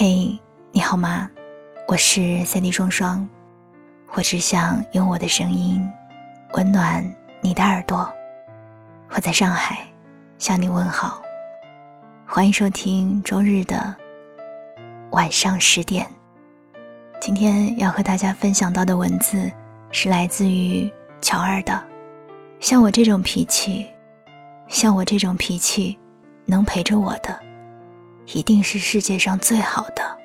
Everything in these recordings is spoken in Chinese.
嘿，你好吗？我是三 D 双双，我只想用我的声音温暖你的耳朵。我在上海向你问好，欢迎收听周日的晚上十点。今天要和大家分享到的文字是来自于乔二的。像我这种脾气，像我这种脾气，能陪着我的。一定是世界上最好的。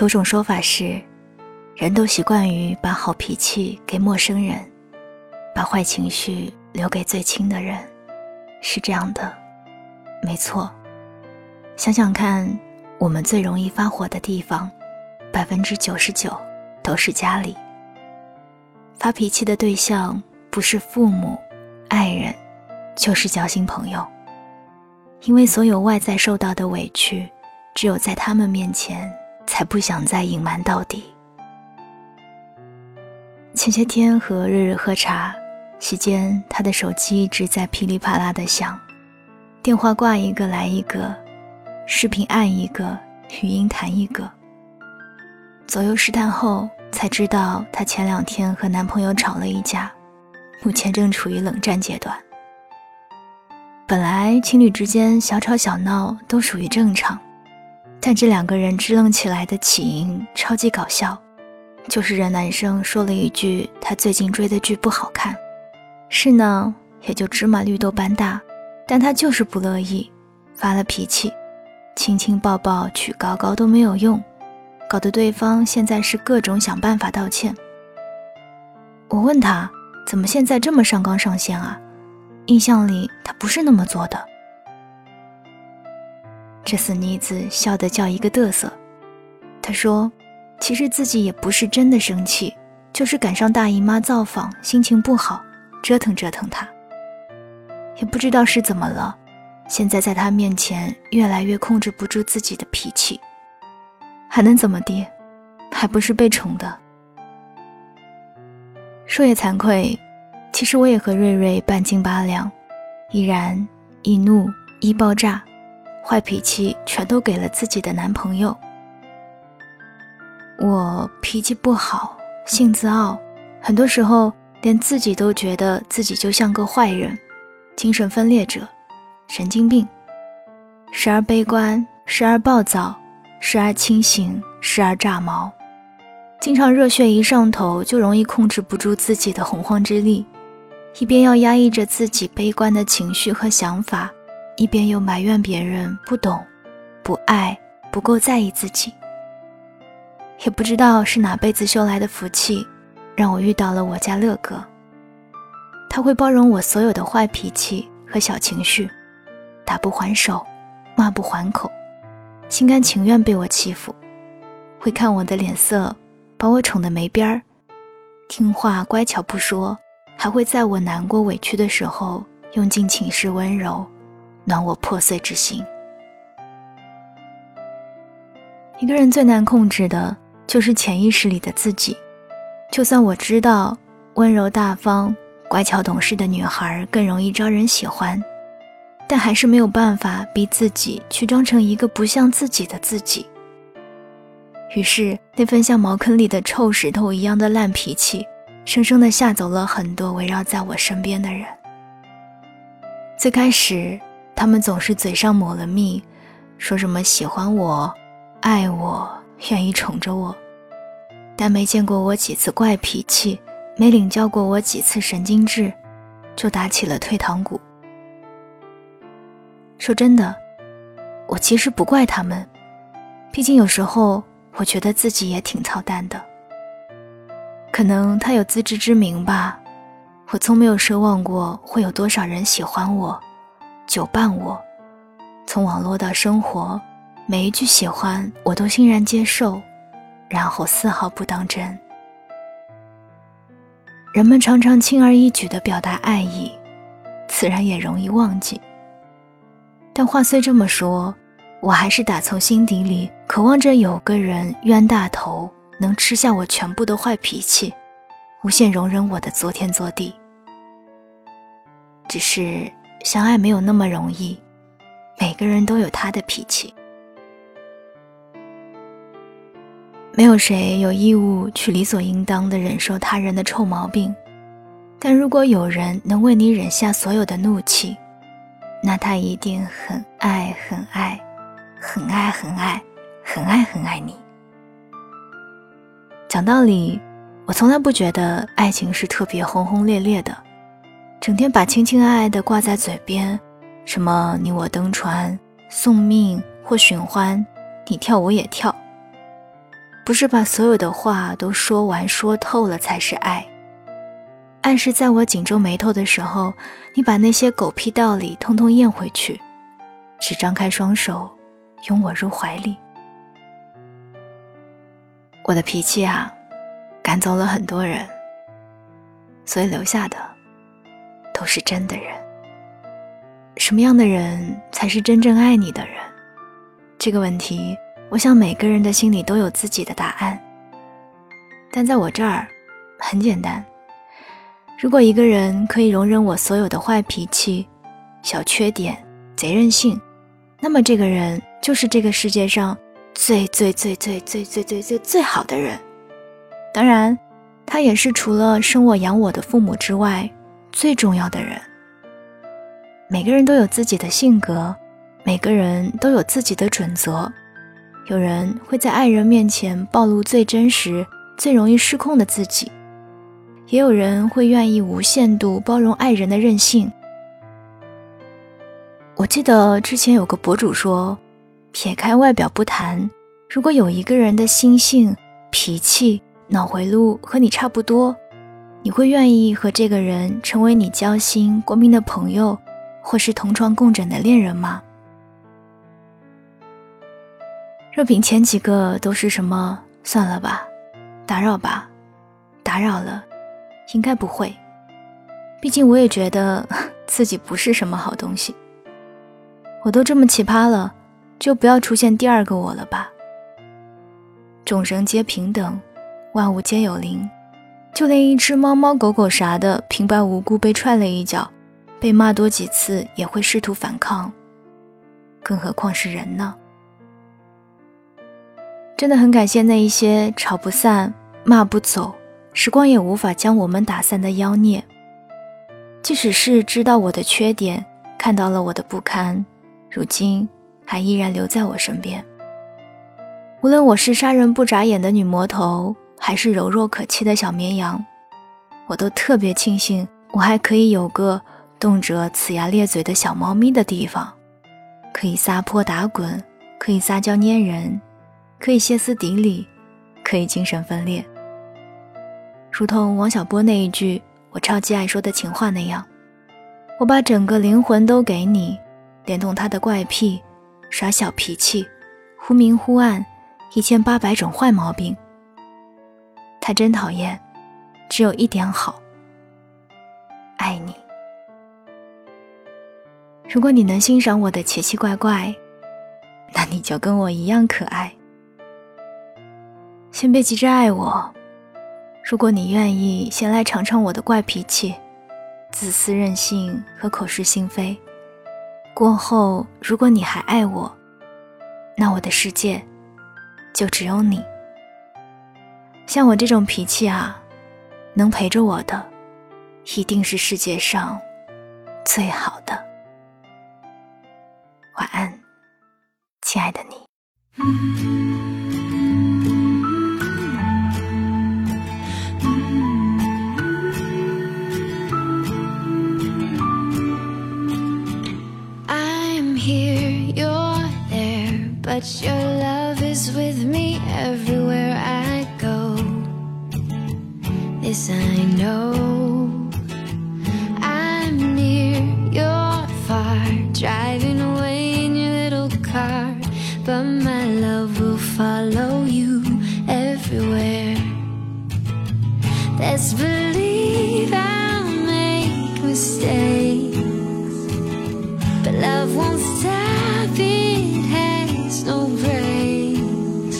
有种说法是，人都习惯于把好脾气给陌生人，把坏情绪留给最亲的人，是这样的，没错。想想看，我们最容易发火的地方，百分之九十九都是家里。发脾气的对象不是父母、爱人。就是交新朋友，因为所有外在受到的委屈，只有在他们面前才不想再隐瞒到底。前些天和日日喝茶，席间他的手机一直在噼里啪啦的响，电话挂一个来一个，视频按一个，语音弹一个。左右试探后，才知道她前两天和男朋友吵了一架，目前正处于冷战阶段。本来情侣之间小吵小闹都属于正常，但这两个人支棱起来的起因超级搞笑，就是这男生说了一句他最近追的剧不好看，是呢，也就芝麻绿豆般大，但他就是不乐意，发了脾气，亲亲抱抱举高高都没有用，搞得对方现在是各种想办法道歉。我问他怎么现在这么上纲上线啊？印象里，他不是那么做的。这死妮子笑得叫一个嘚瑟。她说：“其实自己也不是真的生气，就是赶上大姨妈造访，心情不好，折腾折腾她。也不知道是怎么了，现在在他面前越来越控制不住自己的脾气。还能怎么地？还不是被宠的。说也惭愧。”其实我也和瑞瑞半斤八两，依然易怒易爆炸，坏脾气全都给了自己的男朋友。我脾气不好，性子傲，很多时候连自己都觉得自己就像个坏人，精神分裂者，神经病，时而悲观，时而暴躁，时而清醒，时而炸毛，经常热血一上头就容易控制不住自己的洪荒之力。一边要压抑着自己悲观的情绪和想法，一边又埋怨别人不懂、不爱、不够在意自己。也不知道是哪辈子修来的福气，让我遇到了我家乐哥。他会包容我所有的坏脾气和小情绪，打不还手，骂不还口，心甘情愿被我欺负，会看我的脸色，把我宠得没边儿，听话乖巧不说。还会在我难过委屈的时候，用尽寝室温柔，暖我破碎之心。一个人最难控制的，就是潜意识里的自己。就算我知道温柔大方、乖巧懂事的女孩更容易招人喜欢，但还是没有办法逼自己去装成一个不像自己的自己。于是，那份像茅坑里的臭石头一样的烂脾气。生生的吓走了很多围绕在我身边的人。最开始，他们总是嘴上抹了蜜，说什么喜欢我、爱我、愿意宠着我，但没见过我几次怪脾气，没领教过我几次神经质，就打起了退堂鼓。说真的，我其实不怪他们，毕竟有时候我觉得自己也挺操蛋的。可能他有自知之明吧，我从没有奢望过会有多少人喜欢我，久伴我，从网络到生活，每一句喜欢我都欣然接受，然后丝毫不当真。人们常常轻而易举地表达爱意，自然也容易忘记。但话虽这么说，我还是打从心底里渴望着有个人冤大头。能吃下我全部的坏脾气，无限容忍我的昨天作地。只是相爱没有那么容易，每个人都有他的脾气，没有谁有义务去理所应当的忍受他人的臭毛病。但如果有人能为你忍下所有的怒气，那他一定很爱很爱，很爱很爱，很爱很爱你。讲道理，我从来不觉得爱情是特别轰轰烈烈的，整天把情情爱爱的挂在嘴边，什么你我登船、送命或寻欢，你跳我也跳，不是把所有的话都说完说透了才是爱。爱是在我紧皱眉头的时候，你把那些狗屁道理通通咽回去，只张开双手，拥我入怀里。我的脾气啊，赶走了很多人，所以留下的都是真的人。什么样的人才是真正爱你的人？这个问题，我想每个人的心里都有自己的答案。但在我这儿，很简单。如果一个人可以容忍我所有的坏脾气、小缺点、贼任性，那么这个人就是这个世界上最最最最最最最最最好的人。当然，他也是除了生我养我的父母之外最重要的人。每个人都有自己的性格，每个人都有自己的准则。有人会在爱人面前暴露最真实、最容易失控的自己。也有人会愿意无限度包容爱人的任性。我记得之前有个博主说，撇开外表不谈，如果有一个人的心性、脾气、脑回路和你差不多，你会愿意和这个人成为你交心过命的朋友，或是同床共枕的恋人吗？若凭前几个都是什么，算了吧，打扰吧，打扰了。应该不会，毕竟我也觉得 自己不是什么好东西。我都这么奇葩了，就不要出现第二个我了吧。众生皆平等，万物皆有灵，就连一只猫猫狗狗啥的，平白无故被踹了一脚，被骂多几次也会试图反抗，更何况是人呢？真的很感谢那一些吵不散、骂不走。时光也无法将我们打散的妖孽，即使是知道我的缺点，看到了我的不堪，如今还依然留在我身边。无论我是杀人不眨眼的女魔头，还是柔弱可欺的小绵羊，我都特别庆幸，我还可以有个动辄呲牙咧嘴的小猫咪的地方，可以撒泼打滚，可以撒娇粘人，可以歇斯底里，可以精神分裂。如同王小波那一句“我超级爱说的情话”那样，我把整个灵魂都给你，连同他的怪癖、耍小脾气、忽明忽暗、一千八百种坏毛病。他真讨厌，只有一点好，爱你。如果你能欣赏我的奇奇怪怪，那你就跟我一样可爱。先别急着爱我。如果你愿意，先来尝尝我的怪脾气、自私任性和口是心非。过后，如果你还爱我，那我的世界就只有你。像我这种脾气啊，能陪着我的，一定是世界上最好的。晚安，亲爱的你。But my love will follow you everywhere. Let's believe I'll make mistakes, but love won't stop it has no breaks.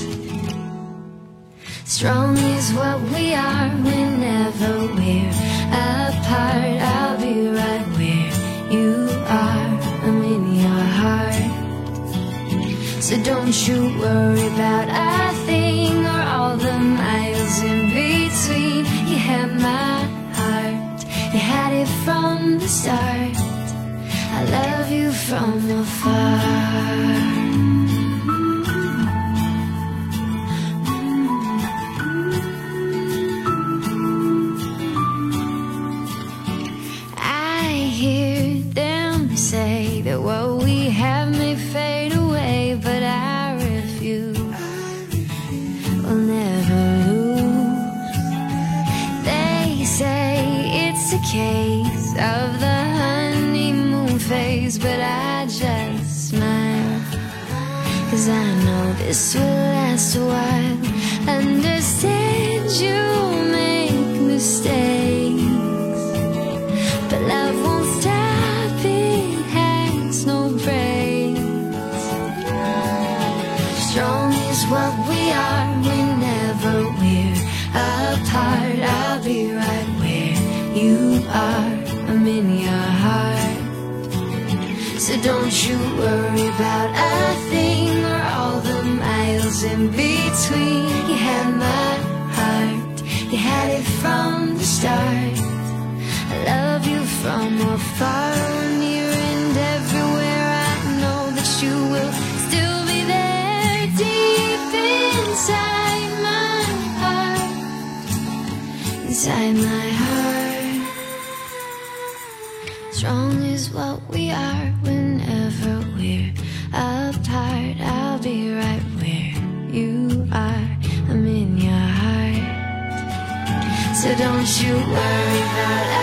Strong is what we are whenever we're don't you worry about a thing or all the miles in between. You had my heart, you had it from the start. I love you from afar. Say it's a case of the honeymoon phase, but I just smile. Cause I know this will last a while. Understand you make mistakes. But love won't stop, it has no brakes. Strong is what we are whenever we're apart. I'll be right I'm in your heart. So don't you worry about a thing or all the miles in between. You had my heart, you had it from the start. I love you from afar, near and everywhere. I know that you will still be there deep inside my heart. Inside my we are whenever we're apart. I'll be right where you are. I'm in your heart. So don't you worry about